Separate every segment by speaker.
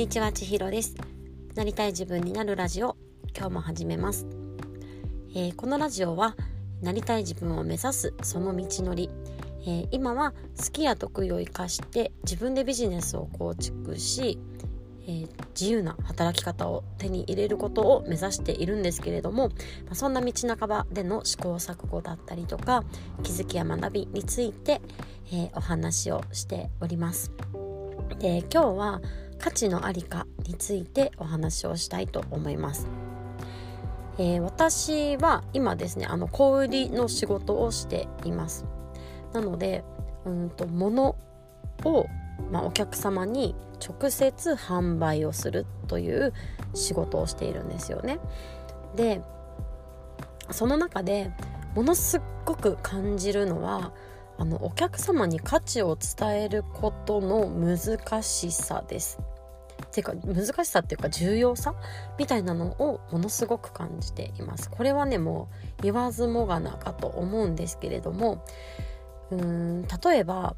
Speaker 1: にちは、ちひろです。なりたい自分になるラジオ、今日も始めます。えー、このラジオは、なりたい自分を目指すその道のり、えー、今は好きや得意を生かして自分でビジネスを構築し、えー、自由な働き方を手に入れることを目指しているんですけれども、まあ、そんな道半ばでの試行錯誤だったりとか気づきや学びについて、えー、お話をしております。で今日は価値のありかについてお話をしたいと思います。えー、私は今ですねあの小売りの仕事をしています。なのでうんと物を、まあ、お客様に直接販売をするという仕事をしているんですよね。でその中でものすっごく感じるのはあのお客様に価値を伝えることの難しさです。ていうか難しさっていうか重要さみたいなのをものすごく感じています。これはねもう言わずもがなかと思うんですけれどもうーん例えば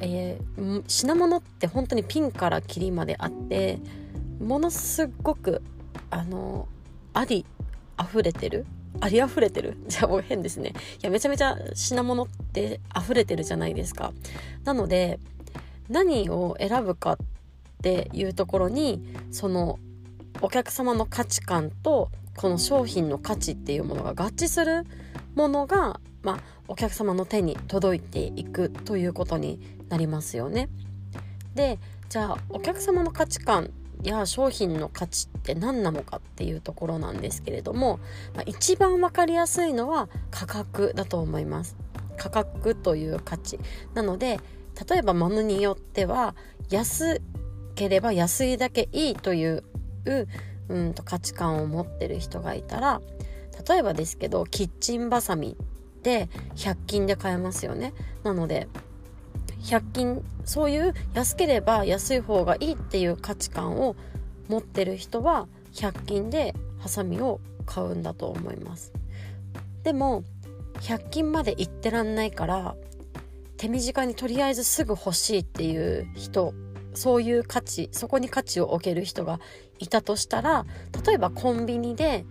Speaker 1: えー、品物って本当にピンからキリまであってものすごくあのあり溢れてる？あり溢れてる？じゃあもう変ですね。いやめちゃめちゃ品物って溢れてるじゃないですか。なので何を選ぶかっっていうところにそのお客様の価値観とこの商品の価値っていうものが合致するものが、まあ、お客様の手に届いていくということになりますよね。でじゃあお客様の価値観や商品の価値って何なのかっていうところなんですけれども、まあ、一番分かりやすいのは価格だと思います。価格という価値なので例えば物によっては安ければ安いだけいいといううんと価値観を持ってる人がいたら例えばですけどキッチンバサミって100均で買えますよね。なので100均そういう安ければ安い方がいいっていう価値観を持ってる人は100均でハサミを買うんだと思います。でも100均まで行ってらんないから手短にとりあえずすぐ欲しいっていう人そういう価値そこに価値を置ける人がいたとしたら例えばコンビニで、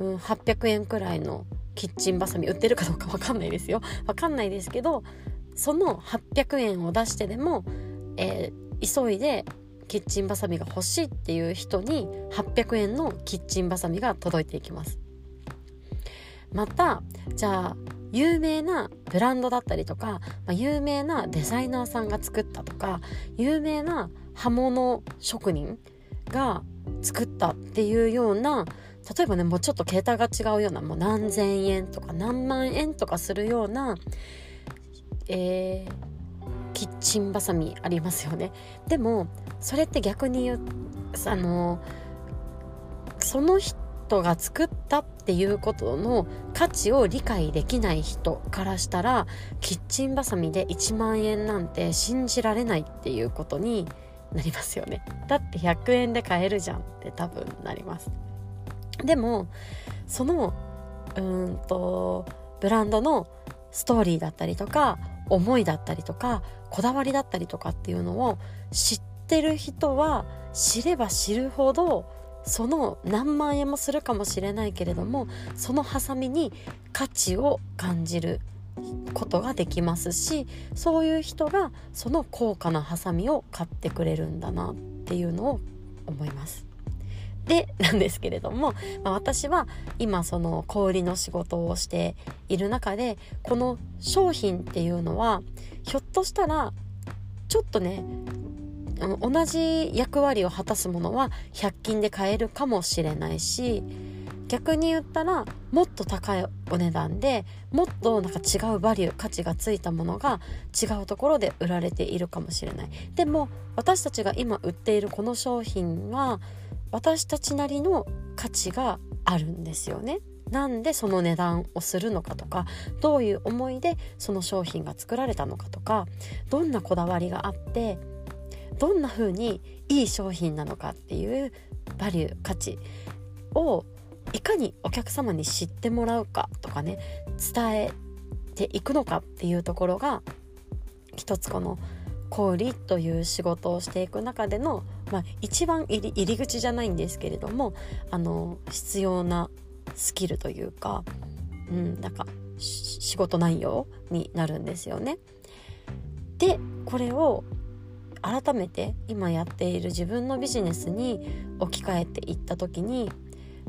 Speaker 1: うん、800円くらいのキッチンバサミ売ってるかどうか分かんないですよ。分かんないですけどその800円を出してでも、えー、急いでキッチンバサミが欲しいっていう人に800円のキッチンバサミが届いていきます。またじゃあ有名なブランドだったりとか、まあ、有名なデザイナーさんが作ったとか有名な刃物職人が作ったっていうような例えばねもうちょっと桁が違うようなもう何千円とか何万円とかするような、えー、キッチンバサミありますよね。でもそれって逆に言うあのその人トが作ったっていうことの価値を理解できない人からしたらキッチンバサミで1万円なんて信じられないっていうことになりますよね。だって100円で買えるじゃんって多分なります。でもそのうんとブランドのストーリーだったりとか思いだったりとかこだわりだったりとかっていうのを知ってる人は知れば知るほどその何万円もするかもしれないけれどもそのハサミに価値を感じることができますしそういう人がその高価なハサミを買ってくれるんだなっていうのを思います。でなんですけれども、まあ、私は今その小売りの仕事をしている中でこの商品っていうのはひょっとしたらちょっとねあの同じ役割を果たすものは100均で買えるかもしれないし逆に言ったらもっと高いお値段でもっとなんか違うバリュー価値がついたものが違うところで売られているかもしれない。でも私たちが今売っているこの商品は私たちなりの価値があるんですよね。なんでその値段をするのかとかどういう思いでその商品が作られたのかとかどんなこだわりがあってどんな風にいい商品なのかっていうバリュー価値をいかにお客様に知ってもらうかとかね伝えていくのかっていうところが一つこの小売という仕事をしていく中でのまあ、一番入り口じゃないんですけれどもあの必要なスキルというか、うん、なんか仕事内容になるんですよね。でこれを改めて今やっている自分のビジネスに置き換えていった時に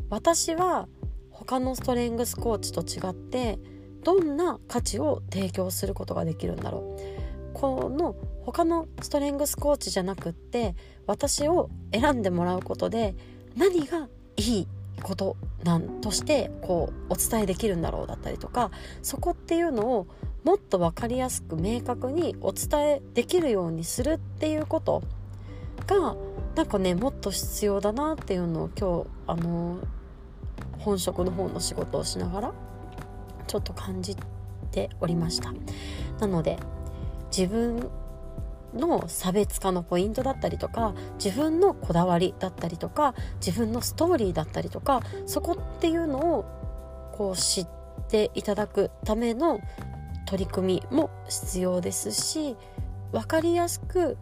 Speaker 1: 私は他のストレングスコーチと違ってどんな価値を提供することができるんだろう。この他のストレングスコーチじゃなくって私を選んでもらうことで何がいいことなんとしてこうお伝えできるんだろうだったりとかそこっていうのをもっと分かりやすく明確にお伝えできるようにするっていうことがなんかねもっと必要だなっていうのを今日あの本職の方の仕事をしながらちょっと感じておりました。なので自分の差別化のポイントだったりとか自分のこだわりだったりとか自分のストーリーだったりとかそこっていうのをこう知っていただくための取り組みも必要ですし分かりやすく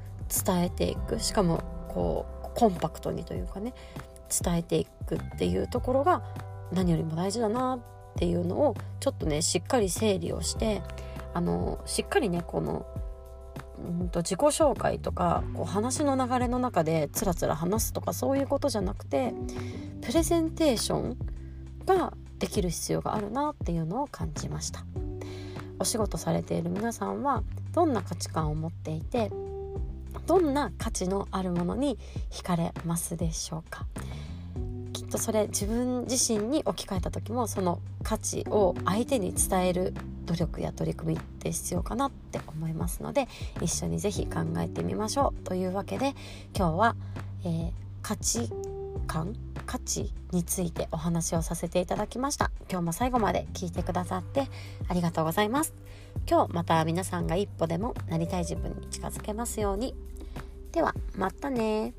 Speaker 1: 伝えていくしかもこうコンパクトにというかね伝えていくっていうところが何よりも大事だなっていうのをちょっとねしっかり整理をしてあのしっかりねこのうんと自己紹介とかこう話の流れの中でつらつら話すとかそういうことじゃなくてプレゼンテーションができる必要があるなっていうのを感じました。お仕事されている皆さんはどんな価値観を持っていてどんな価値のあるものに惹かれますでしょうか？きっとそれ自分自身に置き換えた時もその価値を相手に伝える努力や取り組みって必要かなって思いますので一緒に是非考えてみましょう。というわけで今日は、えー、価値観価値についてお話をさせていただきました。今日も最後まで聞いてくださってありがとうございます。今日また皆さんが一歩でもなりたい自分に近づけますように。ではまたね。